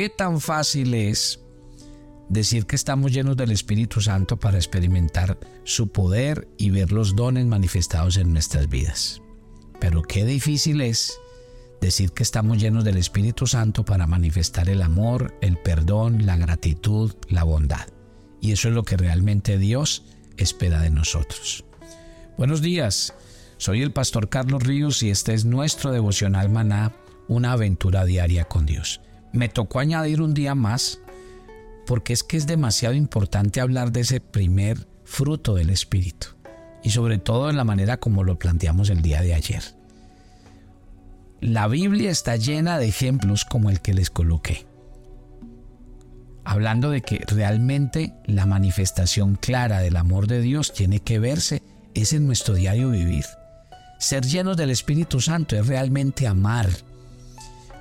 ¿qué tan fácil es decir que estamos llenos del Espíritu Santo para experimentar su poder y ver los dones manifestados en nuestras vidas? Pero qué difícil es decir que estamos llenos del Espíritu Santo para manifestar el amor, el perdón, la gratitud, la bondad. Y eso es lo que realmente Dios espera de nosotros. Buenos días, soy el pastor Carlos Ríos y este es nuestro devocional maná, una aventura diaria con Dios. Me tocó añadir un día más porque es que es demasiado importante hablar de ese primer fruto del Espíritu y sobre todo en la manera como lo planteamos el día de ayer. La Biblia está llena de ejemplos como el que les coloqué, hablando de que realmente la manifestación clara del amor de Dios tiene que verse es en nuestro diario vivir. Ser llenos del Espíritu Santo es realmente amar,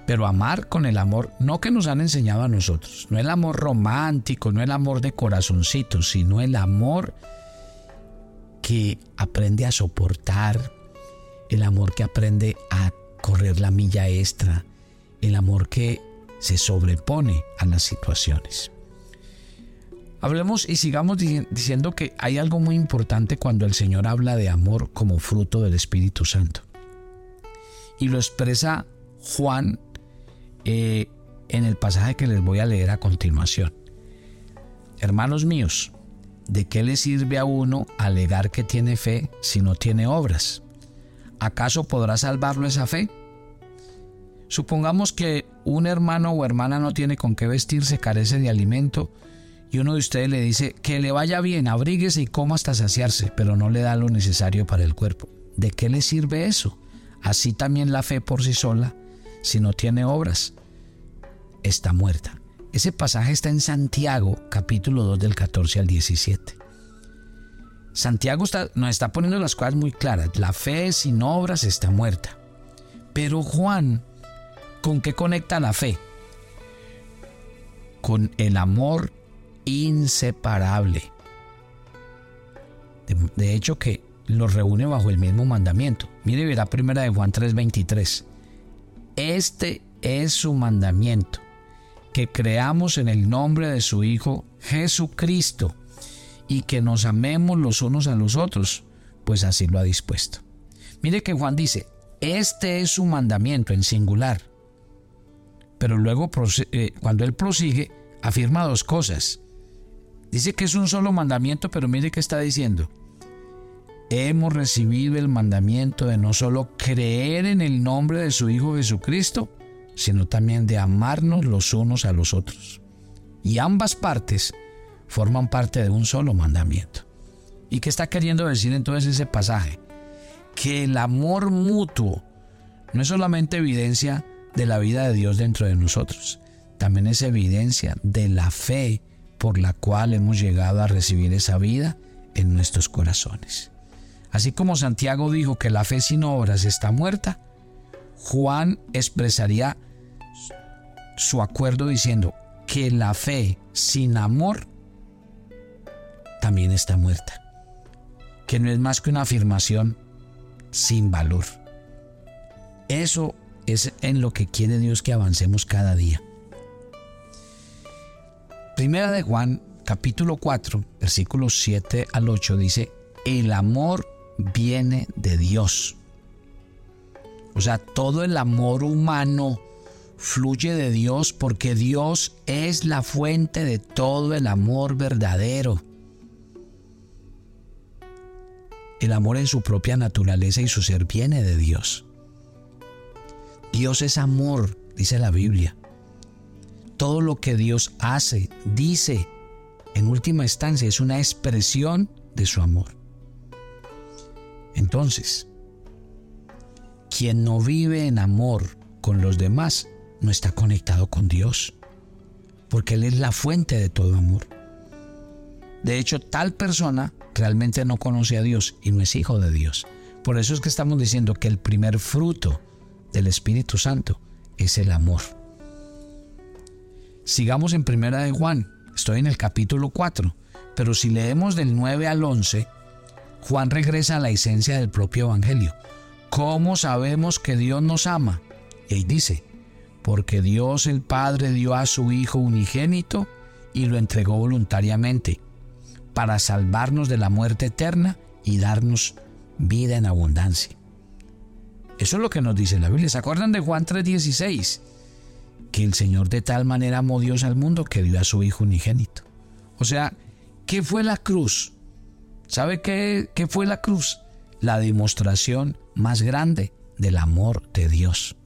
pero amar con el amor no que nos han enseñado a nosotros, no el amor romántico, no el amor de corazoncito, sino el amor que aprende a soportar, el amor que aprende a correr la milla extra, el amor que se sobrepone a las situaciones. Hablemos y sigamos diciendo que hay algo muy importante cuando el Señor habla de amor como fruto del Espíritu Santo. Y lo expresa Juan eh, en el pasaje que les voy a leer a continuación. Hermanos míos, ¿de qué le sirve a uno alegar que tiene fe si no tiene obras? ¿Acaso podrá salvarlo esa fe? Supongamos que un hermano o hermana no tiene con qué vestirse, carece de alimento, y uno de ustedes le dice que le vaya bien, abríguese y coma hasta saciarse, pero no le da lo necesario para el cuerpo. ¿De qué le sirve eso? Así también la fe por sí sola, si no tiene obras, está muerta. Ese pasaje está en Santiago, capítulo 2 del 14 al 17. Santiago nos está poniendo las cosas muy claras. La fe sin obras está muerta. Pero Juan, ¿con qué conecta la fe? Con el amor inseparable. De, de hecho que los reúne bajo el mismo mandamiento. Mire, verá primera de Juan 3:23. Este es su mandamiento, que creamos en el nombre de su Hijo Jesucristo y que nos amemos los unos a los otros, pues así lo ha dispuesto. Mire que Juan dice, este es su mandamiento en singular. Pero luego, eh, cuando él prosigue, afirma dos cosas. Dice que es un solo mandamiento, pero mire que está diciendo hemos recibido el mandamiento de no solo creer en el nombre de su Hijo Jesucristo, sino también de amarnos los unos a los otros. Y ambas partes forman parte de un solo mandamiento. ¿Y qué está queriendo decir entonces ese pasaje? Que el amor mutuo no es solamente evidencia de la vida de Dios dentro de nosotros, también es evidencia de la fe por la cual hemos llegado a recibir esa vida en nuestros corazones. Así como Santiago dijo que la fe sin obras está muerta, Juan expresaría su acuerdo diciendo que la fe sin amor también está muerta, que no es más que una afirmación sin valor. Eso es en lo que quiere Dios que avancemos cada día. Primera de Juan, capítulo 4, versículos 7 al 8 dice, el amor viene de Dios. O sea, todo el amor humano fluye de Dios porque Dios es la fuente de todo el amor verdadero. El amor en su propia naturaleza y su ser viene de Dios. Dios es amor, dice la Biblia. Todo lo que Dios hace, dice, en última instancia es una expresión de su amor. Entonces, quien no vive en amor con los demás no está conectado con Dios, porque Él es la fuente de todo amor. De hecho, tal persona realmente no conoce a Dios y no es hijo de Dios. Por eso es que estamos diciendo que el primer fruto del Espíritu Santo es el amor. Sigamos en Primera de Juan, estoy en el capítulo 4, pero si leemos del 9 al 11, Juan regresa a la esencia del propio Evangelio. ¿Cómo sabemos que Dios nos ama? Y ahí dice, porque Dios el Padre dio a su Hijo unigénito y lo entregó voluntariamente para salvarnos de la muerte eterna y darnos vida en abundancia. Eso es lo que nos dice la Biblia. ¿Se acuerdan de Juan 3:16? Que el Señor de tal manera amó Dios al mundo que dio a su Hijo unigénito. O sea, ¿qué fue la cruz? ¿Sabe qué, fue la cruz? La demostración más grande del amor de Dios,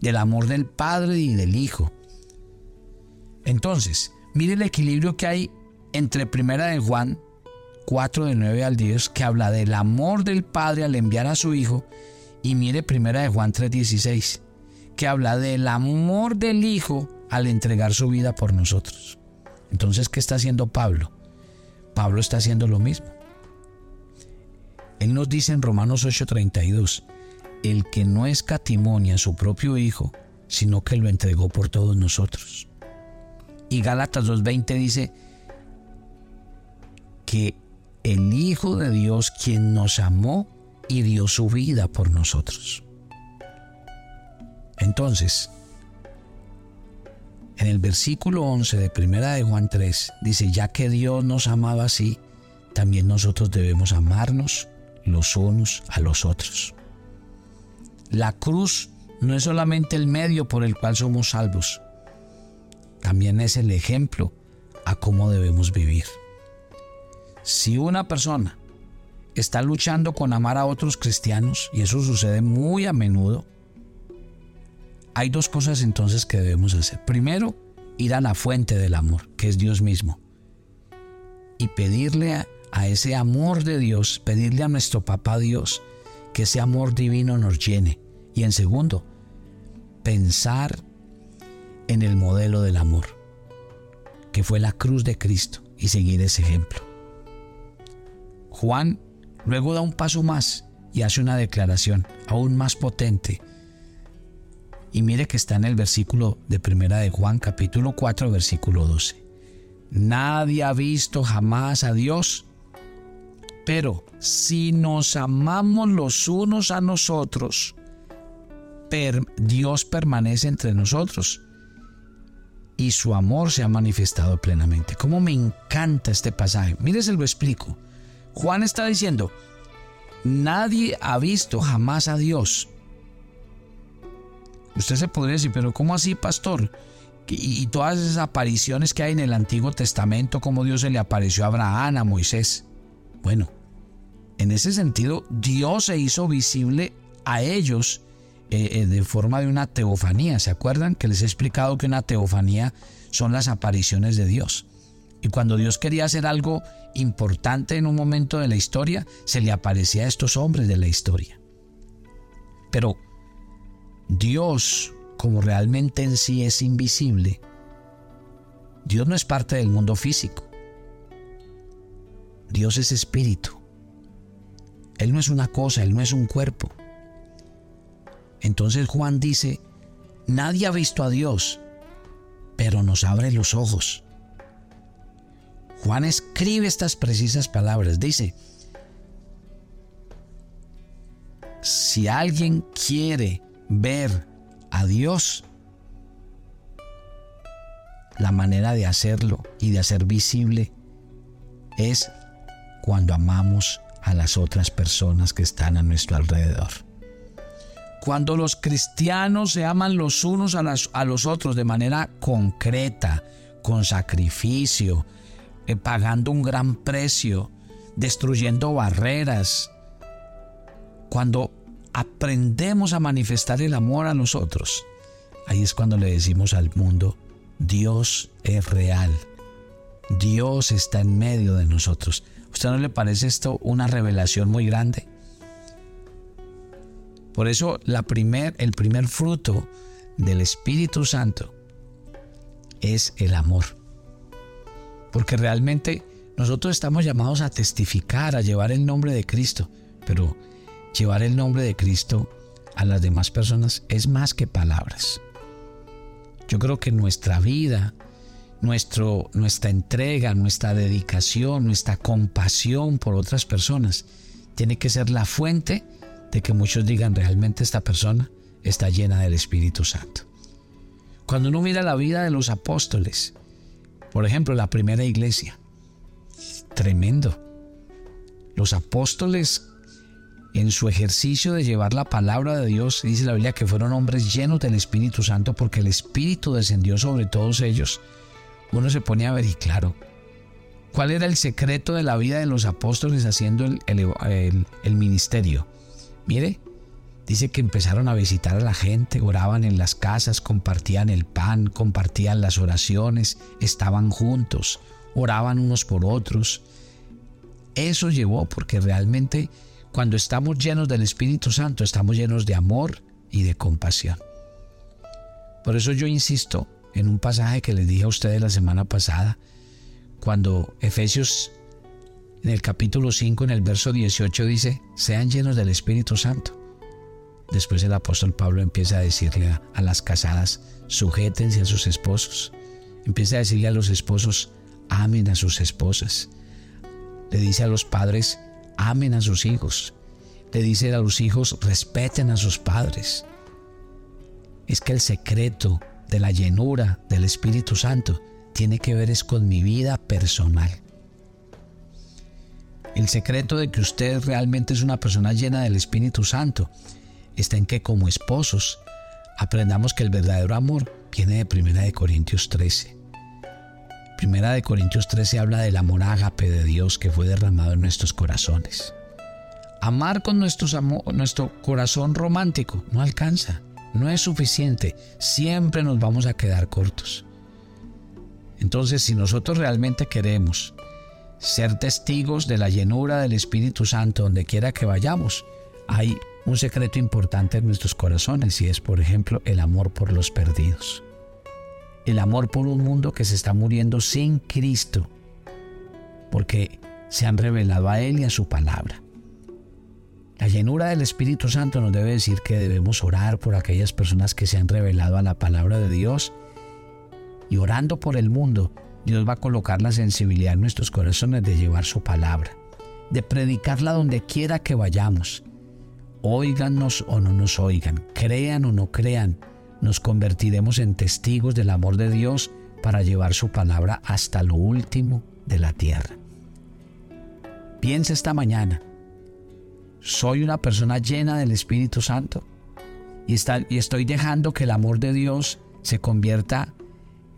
del amor del Padre y del Hijo. Entonces, mire el equilibrio que hay entre Primera de Juan 4 de 9 al 10 que habla del amor del Padre al enviar a su Hijo y mire Primera de Juan 3:16 que habla del amor del Hijo al entregar su vida por nosotros. Entonces, ¿qué está haciendo Pablo? Pablo está haciendo lo mismo. Él nos dice en Romanos 8:32, el que no escatimonia a su propio Hijo, sino que lo entregó por todos nosotros. Y Gálatas 2.20 dice que el Hijo de Dios quien nos amó y dio su vida por nosotros. Entonces, en el versículo 11 de Primera de Juan 3 dice, ya que Dios nos amaba así, también nosotros debemos amarnos los unos a los otros. La cruz no es solamente el medio por el cual somos salvos, también es el ejemplo a cómo debemos vivir. Si una persona está luchando con amar a otros cristianos, y eso sucede muy a menudo, hay dos cosas entonces que debemos hacer. Primero, ir a la fuente del amor, que es Dios mismo, y pedirle a, ese amor de Dios, pedirle a nuestro papá Dios, que ese amor divino nos llene. Y en segundo, pensar en el modelo del amor, que fue la cruz de Cristo, y seguir ese ejemplo. Juan luego da un paso más y hace una declaración aún más potente. Y mire que está en el versículo de primera de Juan capítulo 4 versículo 12. Nadie ha visto jamás a Dios, pero si nos amamos los unos a nosotros, Dios permanece entre nosotros y su amor se ha manifestado plenamente. ¿Cómo me encanta este pasaje? Mire, se lo explico. Juan está diciendo, nadie ha visto jamás a Dios. Usted se podría decir, pero ¿cómo así, pastor? Y, todas esas apariciones que hay en el Antiguo Testamento, como Dios se le apareció a Abraham, a Moisés. Bueno, en ese sentido, Dios se hizo visible a ellos eh, eh, de forma de una teofanía. ¿Se acuerdan que les he explicado que una teofanía son las apariciones de Dios? Y cuando Dios quería hacer algo importante en un momento de la historia, se le aparecía a estos hombres de la historia. Pero Dios, como realmente en sí es invisible, Dios no es parte del mundo físico. Dios es espíritu. Él no es una cosa, Él no es un cuerpo. Entonces Juan dice, nadie ha visto a Dios, pero nos abre los ojos. Juan escribe estas precisas palabras. Dice, si alguien quiere ver a Dios, la manera de hacerlo y de hacer visible es cuando amamos a las otras personas que están a nuestro alrededor. Cuando los cristianos se aman los unos a, los otros de manera concreta, con sacrificio, eh, pagando un gran precio, destruyendo barreras. Cuando aprendemos a manifestar el amor a nosotros, ahí es cuando le decimos al mundo, Dios es real. Dios está en medio de nosotros. ¿Usted no le parece esto una revelación muy grande? Por eso la primer, el primer fruto del Espíritu Santo es el amor. Porque realmente nosotros estamos llamados a testificar, a llevar el nombre de Cristo, pero llevar el nombre de Cristo a las demás personas es más que palabras. Yo creo que nuestra vida, nuestro, nuestra entrega, nuestra dedicación, nuestra compasión por otras personas tiene que ser la fuente de que muchos digan realmente esta persona está llena del Espíritu Santo. Cuando uno mira la vida de los apóstoles, por ejemplo, la primera iglesia, tremendo. Los apóstoles en su ejercicio de llevar la palabra de Dios, dice la Biblia que fueron hombres llenos del Espíritu Santo porque el Espíritu descendió sobre todos ellos. Uno se pone a ver y claro, ¿cuál era el secreto de la vida de los apóstoles haciendo el, el ministerio? Mire, dice que empezaron a visitar a la gente, oraban en las casas, compartían el pan, compartían las oraciones, estaban juntos, oraban unos por otros. Eso llevó porque realmente cuando estamos llenos del Espíritu Santo, estamos llenos de amor y de compasión. Por eso yo insisto en un pasaje que les dije a ustedes la semana pasada, cuando Efesios en el capítulo 5, en el verso 18 dice, sean llenos del Espíritu Santo. Después el apóstol Pablo empieza a decirle a, las casadas, sujétense a sus esposos. Empieza a decirle a los esposos, amen a sus esposas. Le dice a los padres, amen a sus hijos. Le dice a los hijos, respeten a sus padres. Es que el secreto de la llenura del Espíritu Santo tiene que ver es con mi vida personal. El secreto de que usted realmente es una persona llena del Espíritu Santo está en que como esposos aprendamos que el verdadero amor viene de Primera de Corintios 13. Primera de Corintios 13 habla del amor ágape de Dios que fue derramado en nuestros corazones. Amar con nuestro corazón romántico no alcanza, no es suficiente, siempre nos vamos a quedar cortos. Entonces, si nosotros realmente queremos ser testigos de la llenura del Espíritu Santo donde quiera que vayamos, hay un secreto importante en nuestros corazones y es, por ejemplo, el amor por los perdidos el amor por un mundo que se está muriendo sin Cristo, porque se han revelado a Él y a su palabra. La llenura del Espíritu Santo nos debe decir que debemos orar por aquellas personas que se han revelado a la palabra de Dios y orando por el mundo, Dios va a colocar la sensibilidad en nuestros corazones de llevar su palabra, de predicarla donde quiera que vayamos. Óiganos o no nos oigan, crean o no crean, nos convertiremos en testigos del amor de Dios para llevar su palabra hasta lo último de la tierra. Piensa esta mañana, soy una persona llena del Espíritu Santo y, estoy dejando que el amor de Dios se convierta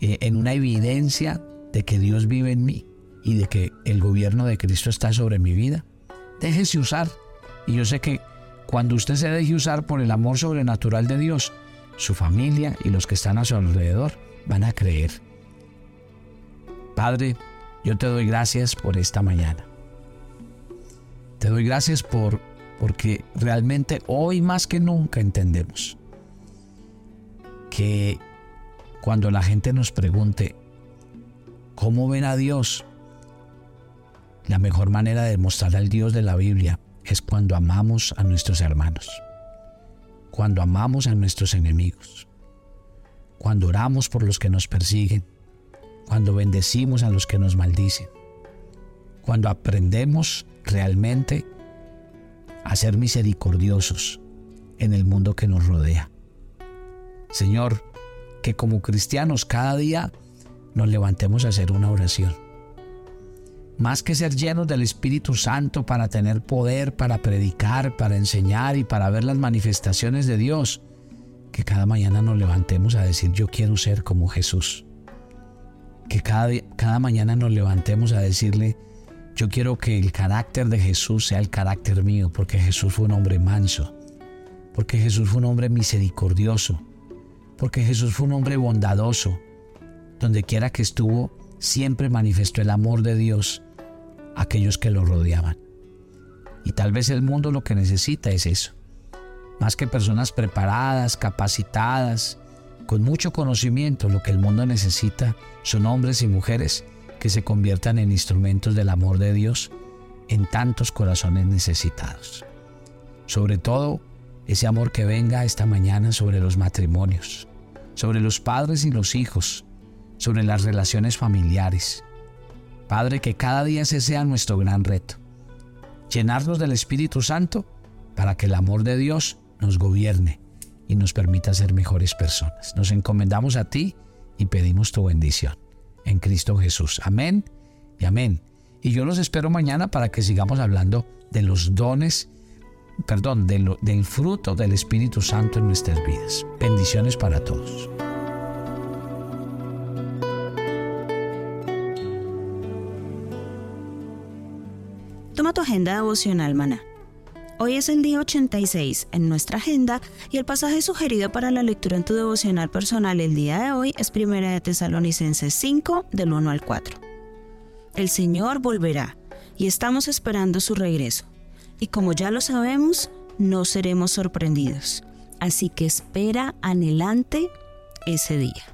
eh, en una evidencia de que Dios vive en mí y de que el gobierno de Cristo está sobre mi vida. Déjese usar. Y yo sé que cuando usted se deje usar por el amor sobrenatural de Dios, su familia y los que están a su alrededor van a creer. Padre, yo te doy gracias por esta mañana. Te doy gracias por porque realmente hoy más que nunca entendemos que cuando la gente nos pregunte cómo ven a Dios, la mejor manera de mostrar al Dios de la Biblia es cuando amamos a nuestros hermanos cuando amamos a nuestros enemigos, cuando oramos por los que nos persiguen, cuando bendecimos a los que nos maldicen, cuando aprendemos realmente a ser misericordiosos en el mundo que nos rodea. Señor, que como cristianos cada día nos levantemos a hacer una oración más que ser llenos del Espíritu Santo para tener poder, para predicar, para enseñar y para ver las manifestaciones de Dios, que cada mañana nos levantemos a decir yo quiero ser como Jesús. Que cada, cada mañana nos levantemos a decirle yo quiero que el carácter de Jesús sea el carácter mío, porque Jesús fue un hombre manso, porque Jesús fue un hombre misericordioso, porque Jesús fue un hombre bondadoso. Donde quiera que estuvo, siempre manifestó el amor de Dios a aquellos que lo rodeaban. Y tal vez el mundo lo que necesita es eso. Más que personas preparadas, capacitadas, con mucho conocimiento, lo que el mundo necesita son hombres y mujeres que se conviertan en instrumentos del amor de Dios en tantos corazones necesitados. Sobre todo, ese amor que venga esta mañana sobre los matrimonios, sobre los padres y los hijos, sobre las relaciones familiares. Padre, que cada día ese sea nuestro gran reto. Llenarnos del Espíritu Santo para que el amor de Dios nos gobierne y nos permita ser mejores personas. Nos encomendamos a ti y pedimos tu bendición. En Cristo Jesús. Amén y amén. Y yo los espero mañana para que sigamos hablando de los dones, perdón, del fruto del Espíritu Santo en nuestras vidas. Bendiciones para todos. Tu agenda devocional, maná. Hoy es el día 86 en nuestra agenda y el pasaje sugerido para la lectura en tu devocional personal el día de hoy es 1 de Tesalonicenses 5 del 1 al 4. El Señor volverá y estamos esperando su regreso. Y como ya lo sabemos, no seremos sorprendidos. Así que espera anhelante ese día.